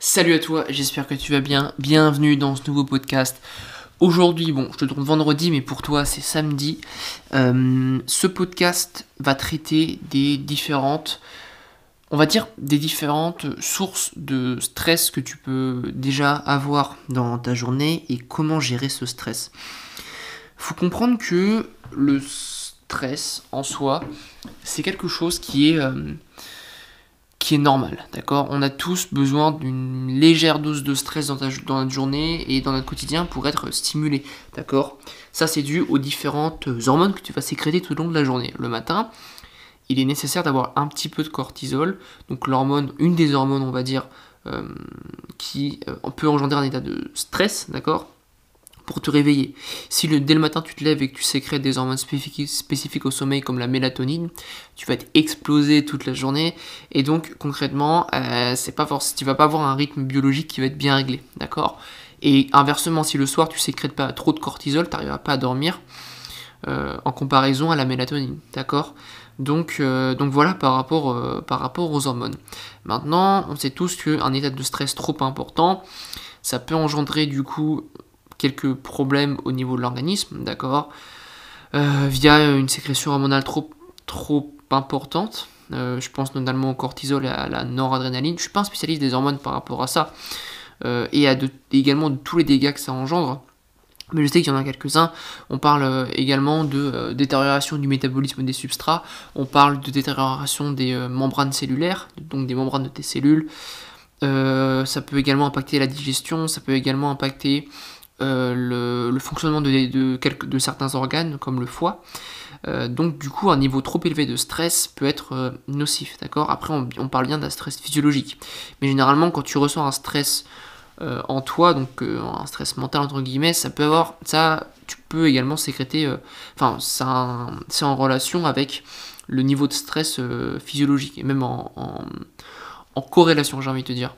Salut à toi, j'espère que tu vas bien. Bienvenue dans ce nouveau podcast. Aujourd'hui, bon, je te tourne vendredi, mais pour toi c'est samedi. Euh, ce podcast va traiter des différentes, on va dire, des différentes sources de stress que tu peux déjà avoir dans ta journée et comment gérer ce stress. Faut comprendre que le stress en soi, c'est quelque chose qui est euh, normal, d'accord? On a tous besoin d'une légère dose de stress dans, dans, notre journée et dans notre quotidien pour être stimulé, d'accord? Ça c'est dû aux différentes hormones que tu vas sécréter tout au long de la journée. Le matin, il est nécessaire d'avoir un petit peu de cortisol, donc l'hormone, une des hormones on va dire, euh, qui euh, peut engendrer un état de stress, d'accord? Pour te réveiller. Si le, dès le matin tu te lèves et que tu sécrètes des hormones spécifiques, au sommeil comme la mélatonine, tu vas être explosé toute la journée et donc concrètement, euh, c'est pas forcément, tu vas pas avoir un rythme biologique qui va être bien réglé, d'accord? Et inversement, si le soir tu sécrètes pas trop de cortisol, tu n'arriveras pas à dormir euh, en comparaison à la mélatonine, d'accord? Donc, euh, donc voilà par rapport, par rapport aux hormones. Maintenant, on sait tous qu'un état de stress trop important, ça peut engendrer du coup quelques problèmes au niveau de l'organisme, d'accord euh, Via une sécrétion hormonale trop, trop importante. Euh, je pense notamment au cortisol et à la noradrénaline. Je suis pas un spécialiste des hormones par rapport à ça. Euh, et à également de tous les dégâts que ça engendre. Mais je sais qu'il y en a quelques-uns. On parle également de détérioration du métabolisme des substrats. On parle de détérioration des membranes cellulaires, donc des membranes de tes cellules. ça peut également impacter la digestion. Ça peut également impacter euh, le, fonctionnement de, de, quelques, de, certains organes comme le foie. Euh, donc du coup un niveau trop élevé de stress peut être euh, nocif, d'accord? Après on, parle bien d'un stress physiologique. Mais généralement quand tu ressens un stress en toi, donc un stress mental entre guillemets, ça peut avoir, ça tu peux également sécréter, enfin c'est en relation avec le niveau de stress physiologique et même en, en corrélation j'ai envie de te dire.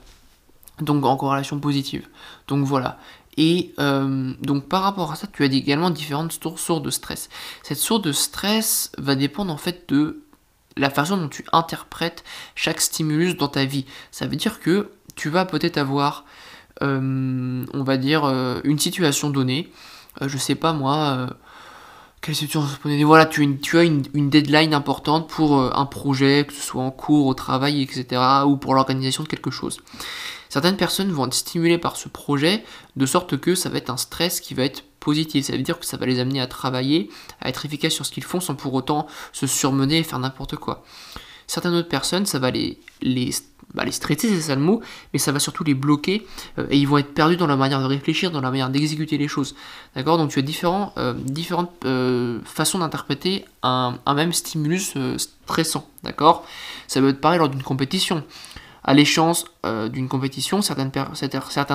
Donc en corrélation positive. Donc voilà. Et euh, donc par rapport à ça, tu as également différentes sources de stress. Cette source de stress va dépendre en fait de la façon dont tu interprètes chaque stimulus dans ta vie. Ça veut dire que tu vas peut-être avoir, euh, on va dire, euh, une situation donnée. je sais pas moi, quelle situation Voilà, tu, tu as une, une, deadline importante pour un projet, que ce soit en cours, au travail, etc. ou pour l'organisation de quelque chose. Certaines personnes vont être stimulées par ce projet de sorte que ça va être un stress qui va être positif. Ça veut dire que ça va les amener à travailler, à être efficaces sur ce qu'ils font sans pour autant se surmener et faire n'importe quoi. Certaines autres personnes, ça va les, les, bah, stresser, c'est ça le mot, mais ça va surtout les bloquer euh, et ils vont être perdus dans la manière de réfléchir, dans la manière d'exécuter les choses. D'accord? Donc tu as euh, différentes euh, façons d'interpréter un, un, même stimulus stressant. D'accord? Ça peut être pareil lors d'une compétition à l'échéance euh, d'une compétition, certains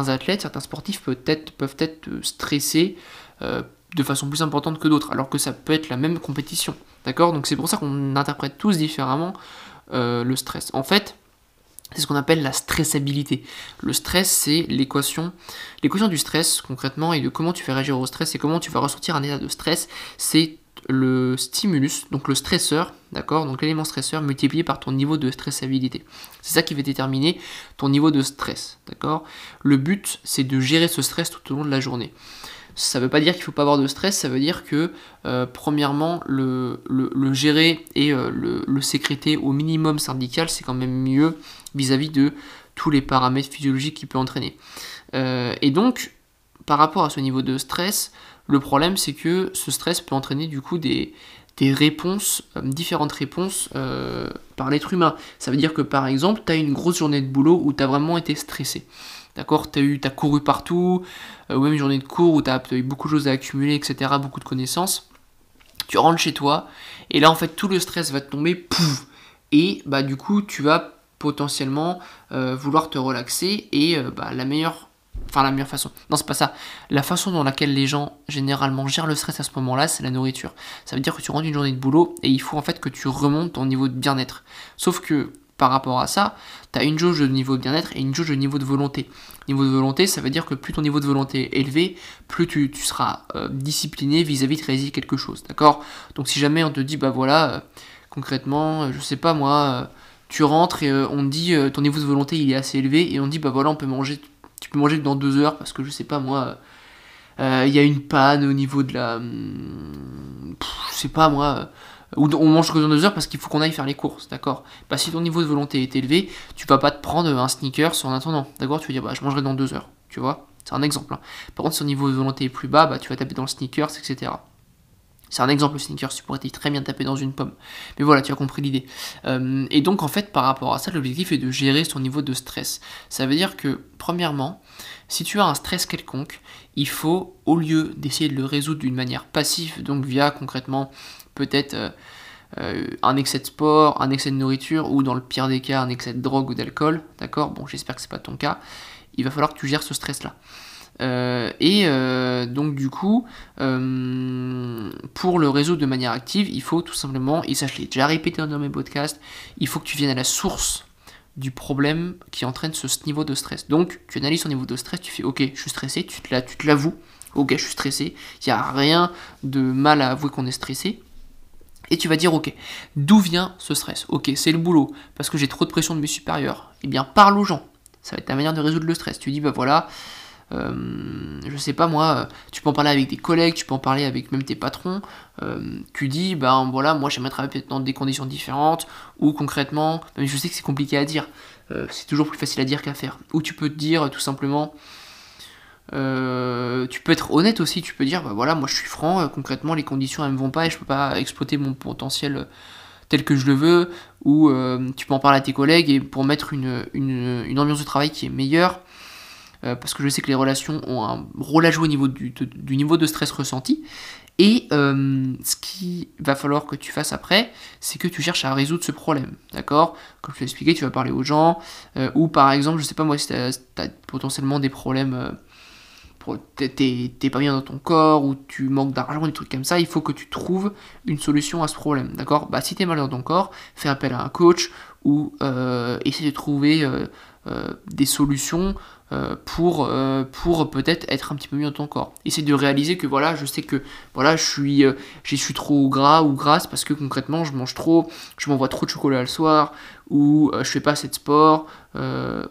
athlètes, certains sportifs peuvent être, peuvent être euh, stressés euh, de façon plus importante que d'autres, alors que ça peut être la même compétition. D'accord? Donc c'est pour ça qu'on interprète tous différemment le stress. En fait, c'est ce qu'on appelle la stressabilité. Le stress, c'est l'équation. L'équation du stress, concrètement, et de comment tu fais réagir au stress et comment tu vas ressortir un état de stress, c'est le stimulus, donc le stresseur, d'accord Donc l'élément stresseur multiplié par ton niveau de stressabilité. C'est ça qui va déterminer ton niveau de stress, d'accord Le but, c'est de gérer ce stress tout au long de la journée. Ça ne veut pas dire qu'il ne faut pas avoir de stress, ça veut dire que, euh, premièrement, le, gérer et euh, le, sécréter au minimum syndical, c'est quand même mieux vis-à-vis de tous les paramètres physiologiques qui peut entraîner. Euh, et donc, par rapport à ce niveau de stress, le problème, c'est que ce stress peut entraîner du coup des, réponses, euh, différentes réponses euh, par l'être humain. Ça veut dire que par exemple, tu as une grosse journée de boulot où tu as vraiment été stressé. D'accord? Tu as, as couru partout, euh, ou même une journée de cours où tu as, eu beaucoup de choses à accumuler, etc., beaucoup de connaissances. Tu rentres chez toi, et là en fait tout le stress va te tomber, pouf Et bah du coup tu vas potentiellement vouloir te relaxer, et bah, la meilleure Enfin, la meilleure façon. Non, c'est pas ça. La façon dans laquelle les gens généralement gèrent le stress à ce moment-là, c'est la nourriture. Ça veut dire que tu rentres une journée de boulot et il faut en fait que tu remontes ton niveau de bien-être. Sauf que par rapport à ça, tu as une jauge de niveau de bien-être et une jauge de niveau de volonté. Niveau de volonté, ça veut dire que plus ton niveau de volonté est élevé, plus tu, seras euh, discipliné vis-à-vis de réaliser quelque chose. D'accord? Donc si jamais on te dit, bah voilà, euh, concrètement, euh, je sais pas moi tu rentres et on dit ton niveau de volonté il est assez élevé et on te dit bah voilà on peut manger, tu peux manger dans deux heures parce que je sais pas moi, il y a une panne au niveau de la, hum, je sais pas moi, ou on mange que dans deux heures parce qu'il faut qu'on aille faire les courses, d'accord? Bah si ton niveau de volonté est élevé, tu vas pas te prendre un sneaker en attendant, d'accord? Tu vas dire bah je mangerai dans deux heures, tu vois? C'est un exemple. Hein. Par contre si ton niveau de volonté est plus bas, bah tu vas taper dans le sneakers, etc. C'est un exemple, le sneakers, tu pourrais très bien taper dans une pomme. Mais voilà, tu as compris l'idée. Euh, et donc, en fait, par rapport à ça, l'objectif est de gérer son niveau de stress. Ça veut dire que, premièrement, si tu as un stress quelconque, il faut, au lieu d'essayer de le résoudre d'une manière passive, donc via concrètement peut-être euh, euh, un excès de sport, un excès de nourriture, ou dans le pire des cas, un excès de drogue ou d'alcool, d'accord? Bon, j'espère que c'est pas ton cas. Il va falloir que tu gères ce stress-là. Euh, et donc du coup, pour le réseau de manière active, il faut tout simplement, et ça je l'ai déjà répété dans mes podcasts, il faut que tu viennes à la source du problème qui entraîne ce niveau de stress. Donc tu analyses ton niveau de stress, tu fais ok, je suis stressé, tu te l'avoues, ok, je suis stressé, il n'y a rien de mal à avouer qu'on est stressé, et tu vas dire, ok, d'où vient ce stress? Ok, c'est le boulot, parce que j'ai trop de pression de mes supérieurs. Eh bien, parle aux gens. Ça va être ta manière de résoudre le stress. Tu dis, bah voilà, euh, je sais pas moi, euh, tu peux en parler avec des collègues, tu peux en parler avec même tes patrons. Euh, tu dis, ben voilà, moi j'aimerais travailler dans des conditions différentes, ou concrètement, mais je sais que c'est compliqué à dire, c'est toujours plus facile à dire qu'à faire. Ou tu peux te dire tout simplement, tu peux être honnête aussi, tu peux dire, bah voilà, moi je suis franc, concrètement les conditions elles me vont pas et je peux pas exploiter mon potentiel tel que je le veux, ou tu peux en parler à tes collègues et pour mettre une, une, ambiance de travail qui est meilleure, parce que je sais que les relations ont un rôle à jouer au niveau du, niveau de stress ressenti, et ce qu'il va falloir que tu fasses après, c'est que tu cherches à résoudre ce problème, d'accord? Comme je l'ai expliqué, tu vas parler aux gens, ou par exemple, je sais pas moi, si tu as, potentiellement des problèmes t'es pas bien dans ton corps ou tu manques d'argent, des trucs comme ça, il faut que tu trouves une solution à ce problème, d'accord? Bah si t'es mal dans ton corps, fais appel à un coach ou euh, essaie de trouver euh, euh, des solutions pour, pour peut-être être un petit peu mieux dans ton corps. Essaie de réaliser que voilà, je sais que voilà, je suis, je suis trop gras ou grasse parce que concrètement je mange trop, je m'envoie trop de chocolat le soir ou je fais pas assez de sport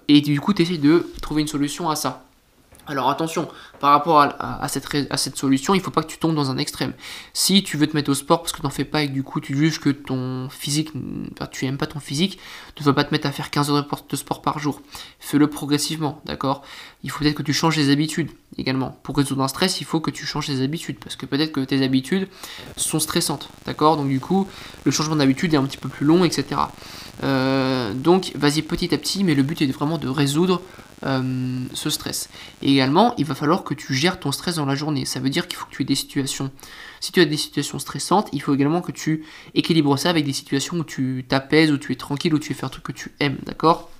et du coup tu de trouver une solution à ça. Alors attention, par rapport à, cette, solution, il faut pas que tu tombes dans un extrême. Si tu veux te mettre au sport parce que tu n'en fais pas et que du coup tu juges que ton physique, tu n'aimes pas ton physique, ne vas pas te mettre à faire 15 heures de sport par jour. Fais-le progressivement, d'accord? Il faut peut-être que tu changes les habitudes également. Pour résoudre un stress, il faut que tu changes tes habitudes parce que peut-être que tes habitudes sont stressantes, d'accord? Donc du coup, le changement d'habitude est un petit peu plus long, etc. Euh, donc vas-y petit à petit, mais le but est vraiment de résoudre euh, ce stress. Et également, il va falloir que tu gères ton stress dans la journée. Ça veut dire qu'il faut que tu aies des situations. Si tu as des situations stressantes, il faut également que tu équilibres ça avec des situations où tu t'apaises, où tu es tranquille, où tu fais un truc que tu aimes, d'accord?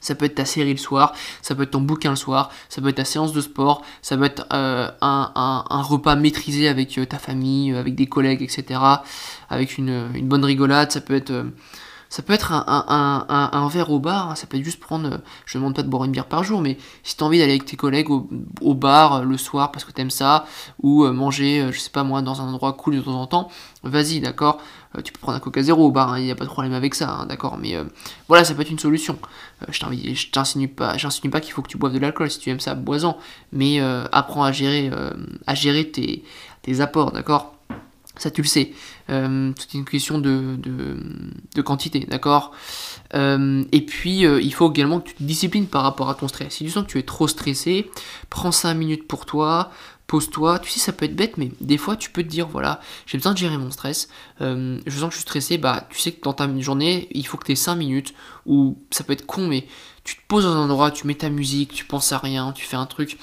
Ça peut être ta série le soir, ça peut être ton bouquin le soir, ça peut être ta séance de sport, ça peut être euh, un, repas maîtrisé avec euh, ta famille, avec des collègues, etc. Avec une bonne rigolade, ça peut être ça peut être un, verre au bar, hein. ça peut être juste prendre, je ne demande pas de boire une bière par jour, mais si tu as envie d'aller avec tes collègues au, bar euh, le soir parce que tu aimes ça, ou euh, manger, euh, je sais pas moi, dans un endroit cool de temps en temps, vas-y, d'accord Tu peux prendre un coca zéro au bar, hein, il n'y a pas de problème avec ça, hein, d'accord Mais voilà, ça peut être une solution. je t'insinue pas, pas qu'il faut que tu boives de l'alcool, si tu aimes ça, bois-en, mais apprends à gérer, à gérer tes, tes apports, d'accord ça, tu le sais. Euh, c'est une question de, quantité, d'accord euh, Et puis, euh, il faut également que tu te disciplines par rapport à ton stress. Si tu sens que tu es trop stressé, prends 5 minutes pour toi, pose-toi. Tu sais, ça peut être bête, mais des fois, tu peux te dire, voilà, j'ai besoin de gérer mon stress. je sens que je suis stressé, bah, tu sais que dans ta journée, il faut que tu aies 5 minutes, ou ça peut être con, mais tu te poses dans un endroit, tu mets ta musique, tu penses à rien, tu fais un truc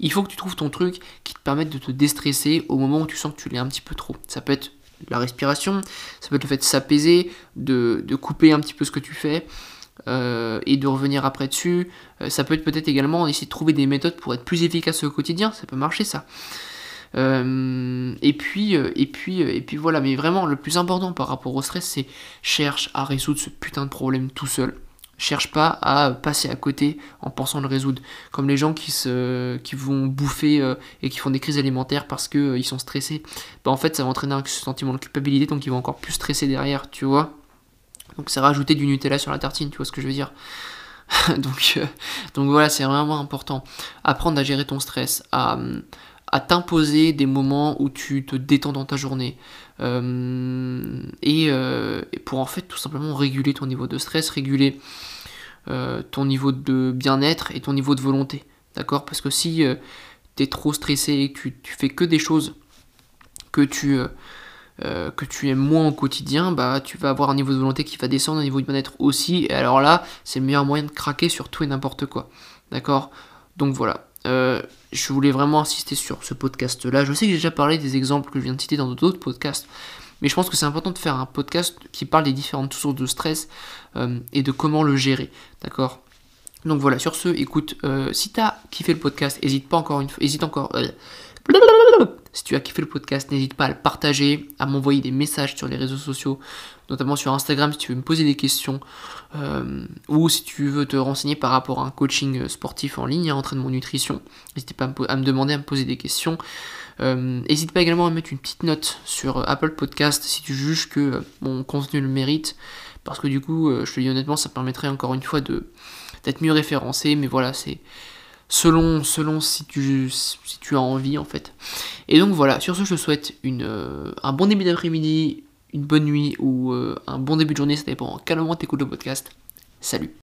il faut que tu trouves ton truc qui te permette de te déstresser au moment où tu sens que tu l'es un petit peu trop. Ça peut être la respiration, ça peut être le fait de s'apaiser, de, couper un petit peu ce que tu fais. Euh, et de revenir après dessus. Euh, ça peut être peut-être également essayer de trouver des méthodes pour être plus efficace au quotidien, ça peut marcher ça. Euh, et puis, et puis, et puis voilà. Mais vraiment, le plus important par rapport au stress, c'est cherche à résoudre ce putain de problème tout seul cherche pas à passer à côté en pensant le résoudre. Comme les gens qui, se, qui vont bouffer euh, et qui font des crises alimentaires parce qu'ils euh, sont stressés, bah en fait ça va entraîner un sentiment de culpabilité donc ils vont encore plus stresser derrière, tu vois. Donc c'est rajouter du Nutella sur la tartine, tu vois ce que je veux dire donc, donc voilà, c'est vraiment important. Apprendre à gérer ton stress, à t'imposer des moments où tu te détends dans ta journée. Euh, et, pour en fait tout simplement réguler ton niveau de stress, réguler ton niveau de bien-être et ton niveau de volonté. D'accord? Parce que si tu es trop stressé et que tu, tu, fais que des choses que tu, euh, que tu aimes moins au quotidien, bah tu vas avoir un niveau de volonté qui va descendre, un niveau de bien-être aussi. Et alors là, c'est le meilleur moyen de craquer sur tout et n'importe quoi. D'accord? Donc voilà. Euh, je voulais vraiment insister sur ce podcast-là. Je sais que j'ai déjà parlé des exemples que je viens de citer dans d'autres podcasts. Mais je pense que c'est important de faire un podcast qui parle des différentes sources de stress euh, et de comment le gérer. D'accord? Donc voilà, sur ce, écoute, si tu as kiffé le podcast, hésite pas encore une fois, hésite encore, si tu as kiffé le podcast, n'hésite pas à le partager, à m'envoyer des messages sur les réseaux sociaux, notamment sur Instagram si tu veux me poser des questions, euh, ou si tu veux te renseigner par rapport à un coaching sportif en ligne, un entraînement nutrition. N'hésite pas à me, demander, à me poser des questions. Euh, n'hésite pas également à mettre une petite note sur Apple Podcast si tu juges que mon contenu le mérite, parce que du coup, euh, je te dis honnêtement, ça permettrait encore une fois d'être mieux référencé, mais voilà, c'est selon, selon si, tu, si tu as envie en fait. Et donc voilà, sur ce je te souhaite une, euh, un bon début d'après-midi, une bonne nuit ou euh, un bon début de journée, ça dépend à quel moment tu écoutes le podcast. Salut